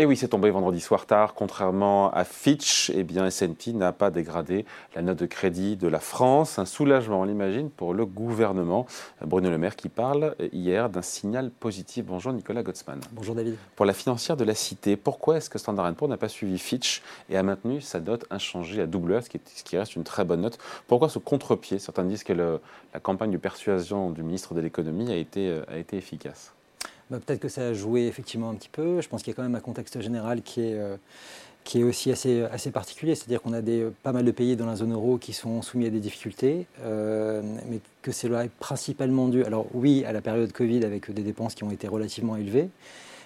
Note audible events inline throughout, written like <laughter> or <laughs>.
Et oui, c'est tombé vendredi soir tard. Contrairement à Fitch, eh bien, S&P n'a pas dégradé la note de crédit de la France. Un soulagement, on l'imagine, pour le gouvernement. Bruno Le Maire qui parle hier d'un signal positif. Bonjour Nicolas Gottsman. Bonjour David. Pour la financière de la Cité, pourquoi est-ce que Standard Poor's n'a pas suivi Fitch et a maintenu sa note inchangée à double A, ce qui, reste une très bonne note? Pourquoi ce contre-pied? Certains disent que la campagne de persuasion du ministre de l'économie a été, a été efficace. Bah, peut-être que ça a joué effectivement un petit peu. Je pense qu'il y a quand même un contexte général qui est, euh, qui est aussi assez, assez particulier. C'est-à-dire qu'on a des, pas mal de pays dans la zone euro qui sont soumis à des difficultés, euh, mais que c'est principalement dû, alors oui, à la période Covid avec des dépenses qui ont été relativement élevées,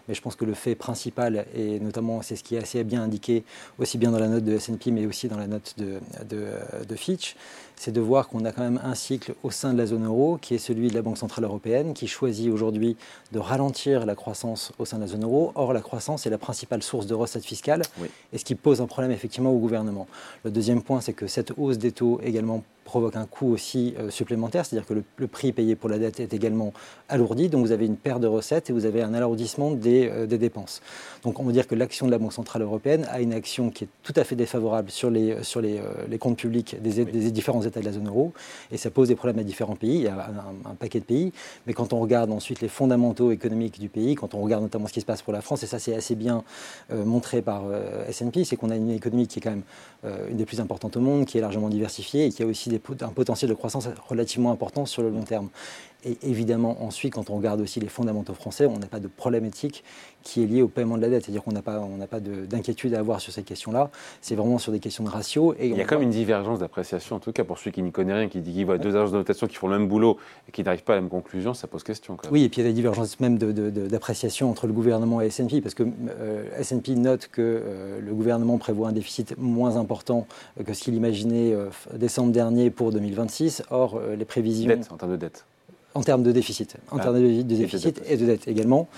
mais je pense que le fait principal, et notamment c'est ce qui est assez bien indiqué aussi bien dans la note de S&P, mais aussi dans la note de, de, Fitch, c'est de voir qu'on a quand même un cycle au sein de la zone euro qui est celui de la Banque Centrale Européenne, qui choisit aujourd'hui de ralentir la croissance au sein de la zone euro. Or, la croissance est la principale source de recettes fiscales, et ce qui pose un problème effectivement au gouvernement. Le deuxième point, c'est que cette hausse des taux également provoque un coût aussi euh, supplémentaire, c'est-à-dire que le, prix payé pour la dette est également alourdi, donc vous avez une perte de recettes et vous avez un alourdissement des, euh, des dépenses. Donc on va dire que l'action de la Banque Centrale Européenne a une action qui est tout à fait défavorable sur les, euh, sur les, les comptes publics des, des, différents États de la zone euro, et ça pose des problèmes à différents pays, il y a un, paquet de pays, mais quand on regarde ensuite les fondamentaux économiques du pays, quand on regarde notamment ce qui se passe pour la France, et ça c'est assez bien montré par S&P, c'est qu'on a une économie qui est quand même une des plus importantes au monde, qui est largement diversifiée et qui a aussi un potentiel de croissance relativement important sur le long terme. Et évidemment, ensuite, quand on regarde aussi les fondamentaux français, on n'a pas de problème éthique qui est lié au paiement de la dette. C'est-à-dire qu'on n'a pas, on pas d'inquiétude à avoir sur ces questions-là. C'est vraiment sur des questions de ratio. Et Il y a quand même une divergence d'appréciation, en tout cas pour celui qui n'y connaît rien, qui dit qu'il voit deux agences de notation qui font le même boulot et qui n'arrivent pas à la même conclusion, ça pose question. Oui, et puis il y a des divergences même d'appréciation entre le gouvernement et S&P, parce que euh, S&P note que euh, le gouvernement prévoit un déficit moins important que ce qu'il imaginait euh, décembre dernier pour 2026. Or, les prévisions... Dette, en termes de dette en termes de déficit, en termes de, déficit et de dette également.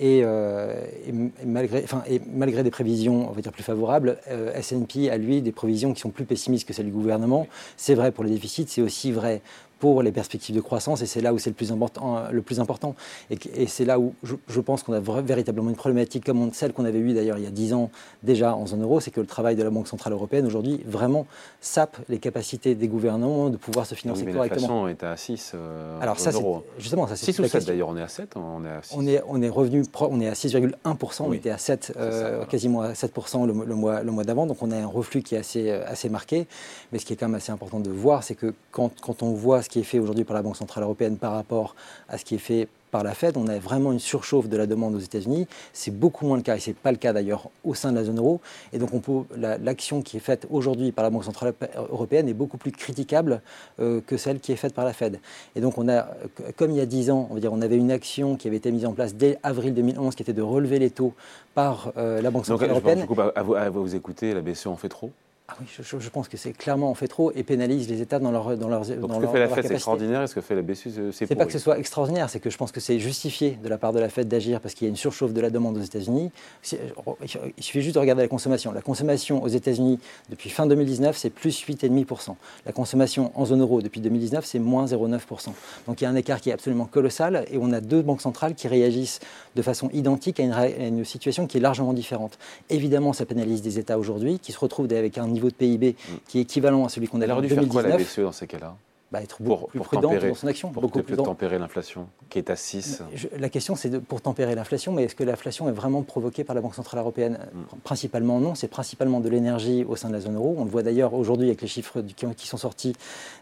Euh, et, malgré, enfin, et, malgré, des prévisions, on va dire, plus favorables, euh, S&P a, lui, des prévisions qui sont plus pessimistes que celles du gouvernement. C'est vrai pour les déficits, c'est aussi vrai pour les perspectives de croissance, et c'est là où c'est le plus important. Le plus important. Et, c'est là où je, pense qu'on a véritablement une problématique comme celle qu'on avait eue d'ailleurs il y a 10 ans déjà en zone euro, c'est que le travail de la Banque Centrale Européenne aujourd'hui vraiment sape les capacités des gouvernements de pouvoir se financer oui, mais correctement. est à 6 euh, Alors ça, justement, ça c'est 6 ou 7 d'ailleurs, on est à 7 on est à 6. On est, on est revenu, on est à 6,1%, on était à 7, euh, quasiment à 7% le, mois, le mois d'avant, donc on a un reflux qui est assez, euh, assez marqué. Mais ce qui est quand même assez important de voir, c'est que quand, quand on voit ce qui est fait aujourd'hui par la Banque Centrale Européenne par rapport à ce qui est fait par la Fed, on a vraiment une surchauffe de la demande aux États-Unis. C'est beaucoup moins le cas, et ce n'est pas le cas d'ailleurs au sein de la zone euro. Et donc l'action qui est faite aujourd'hui par la Banque Centrale Européenne est beaucoup plus critiquable euh, que celle qui est faite par la Fed. Et donc on a, comme il y a 10 ans, on, va dire, on avait une action qui avait été mise en place dès avril 2011, qui était de relever les taux par euh, la Banque Centrale Européenne. Donc, à, vous, à vous écouter, la BCE en fait trop? Ah oui, je, pense que c'est clairement on fait trop et pénalise les États dans leur dans leurs Donc dans ce que fait la Fed c'est extraordinaire et ce que fait la BCE c'est C'est pas que ce soit extraordinaire, c'est que je pense que c'est justifié de la part de la Fed d'agir parce qu'il y a une surchauffe de la demande aux États-Unis. Il suffit juste de regarder la consommation. La consommation aux États-Unis depuis fin 2019 c'est plus 8,5%. La consommation en zone euro depuis 2019 c'est moins 0,9%. Donc il y a un écart qui est absolument colossal et on a deux banques centrales qui réagissent de façon identique à une, à une situation qui est largement différente. Évidemment ça pénalise des États aujourd'hui qui se retrouvent avec un niveau de PIB qui est équivalent à celui qu'on avait en 2019. quoi la BCE dans ces cas-là? bah, être beaucoup plus prudent dans son action. Pour beaucoup plus tempérer l'inflation, qui est à 6. la question, c'est pour tempérer l'inflation, mais est-ce que l'inflation est vraiment provoquée par la Banque Centrale Européenne? Mm. Principalement non, c'est principalement de l'énergie au sein de la zone euro. On le voit d'ailleurs aujourd'hui avec les chiffres qui sont sortis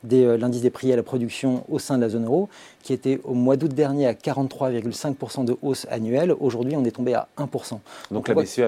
de euh, l'indice des prix à la production au sein de la zone euro, qui était au mois d'août dernier à 43,5% de hausse annuelle. Aujourd'hui, on est tombé à 1%. Donc, la BCE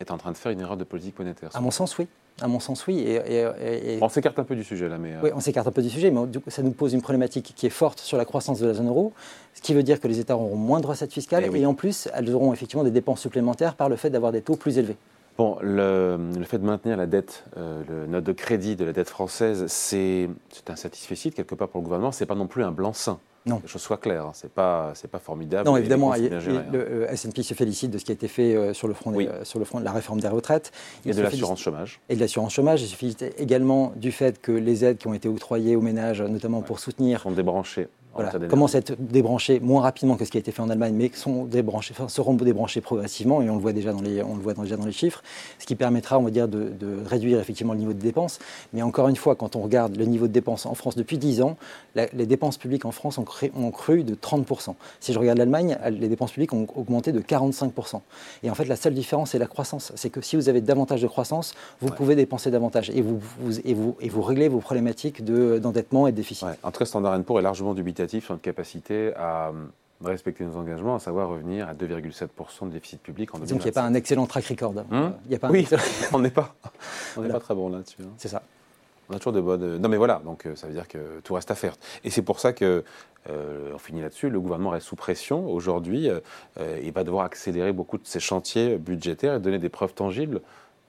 est en train de faire une erreur de politique monétaire À mon sens, oui. À mon sens, oui. Et, on s'écarte un peu du sujet là, mais. Euh, oui, on s'écarte un peu du sujet, mais ça nous pose une problématique qui est forte sur la croissance de la zone euro, ce qui veut dire que les États auront moins de recettes fiscales eh et, en plus, elles auront effectivement des dépenses supplémentaires par le fait d'avoir des taux plus élevés. Bon, le, fait de maintenir la dette, euh, le note de crédit de la dette française, c'est un satisfait quelque part pour le gouvernement. C'est pas non plus un blanc-seing. Non. Que les choses soient claires, hein. c'est pas c'est pas formidable. Non, évidemment, le euh, S&P se félicite de ce qui a été fait euh, sur le front sur le front de la réforme des retraites. et de l'assurance chômage. Et de l'assurance chômage. Il se félicite également du fait que les aides qui ont été octroyées aux ménages, notamment pour soutenir. Sont débranchées commencent à être débranchés moins rapidement que ce qui a été fait en Allemagne, mais sont débranchés, seront débranchés progressivement, et on le voit déjà dans les, on le voit déjà dans les chiffres, ce qui permettra, on va dire, de, réduire effectivement le niveau de dépenses. Mais encore une fois, quand on regarde le niveau de dépenses en France depuis 10 ans, les dépenses publiques en France ont, ont cru de 30%. Si je regarde l'Allemagne, les dépenses publiques ont augmenté de 45%. Et en fait, la seule différence, c'est la croissance. C'est que si vous avez davantage de croissance, vous pouvez dépenser davantage et vous, et vous, et vous réglez vos problématiques d'endettement et de déficit. En tout cas, Standard Poor's est largement dubitatif sur notre capacité à respecter nos engagements, à savoir revenir à 2,7% de déficit public en 2025. Donc il n'y a pas un excellent track record. Hum il y a pas oui, <laughs> on n'est pas, on n'est pas très bon là-dessus. Hein. C'est ça. On a toujours de bonnes. Non, mais voilà, donc euh, ça veut dire que tout reste à faire. Et c'est pour ça que, euh, on finit là-dessus, le gouvernement reste sous pression aujourd'hui. Euh, il va devoir accélérer beaucoup de ses chantiers budgétaires et donner des preuves tangibles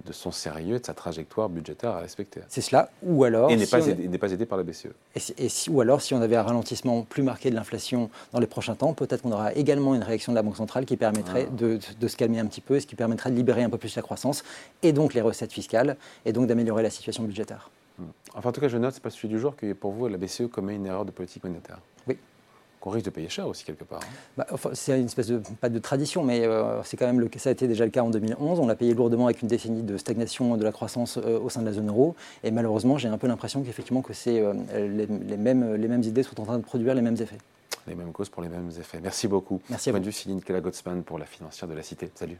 de son sérieux et de sa trajectoire budgétaire à respecter. C'est cela, ou alors... Et n'est pas, aidé par la BCE. Et, si, ou alors, si on avait un ralentissement plus marqué de l'inflation dans les prochains temps, peut-être qu'on aura également une réaction de la Banque centrale qui permettrait ah. de, de, se calmer un petit peu, ce qui permettrait de libérer un peu plus la croissance, et donc les recettes fiscales, et donc d'améliorer la situation budgétaire. Enfin, en tout cas, je note, c'est pas celui du jour, que pour vous, la BCE commet une erreur de politique monétaire. Oui. Qu'on risque de payer cher aussi, quelque part. Hein. Bah, enfin, c'est une espèce de, pas de tradition, mais euh, c'est quand même le, ça a été déjà le cas en 2011. On l'a payé lourdement avec une décennie de stagnation de la croissance euh, au sein de la zone euro. Et malheureusement, j'ai un peu l'impression qu'effectivement, que c'est euh, les, mêmes, les mêmes idées sont en train de produire les mêmes effets. Les mêmes causes pour les mêmes effets. Merci beaucoup. Merci à vous. Céline Keller-Gottsman pour la financière de la Cité. Salut.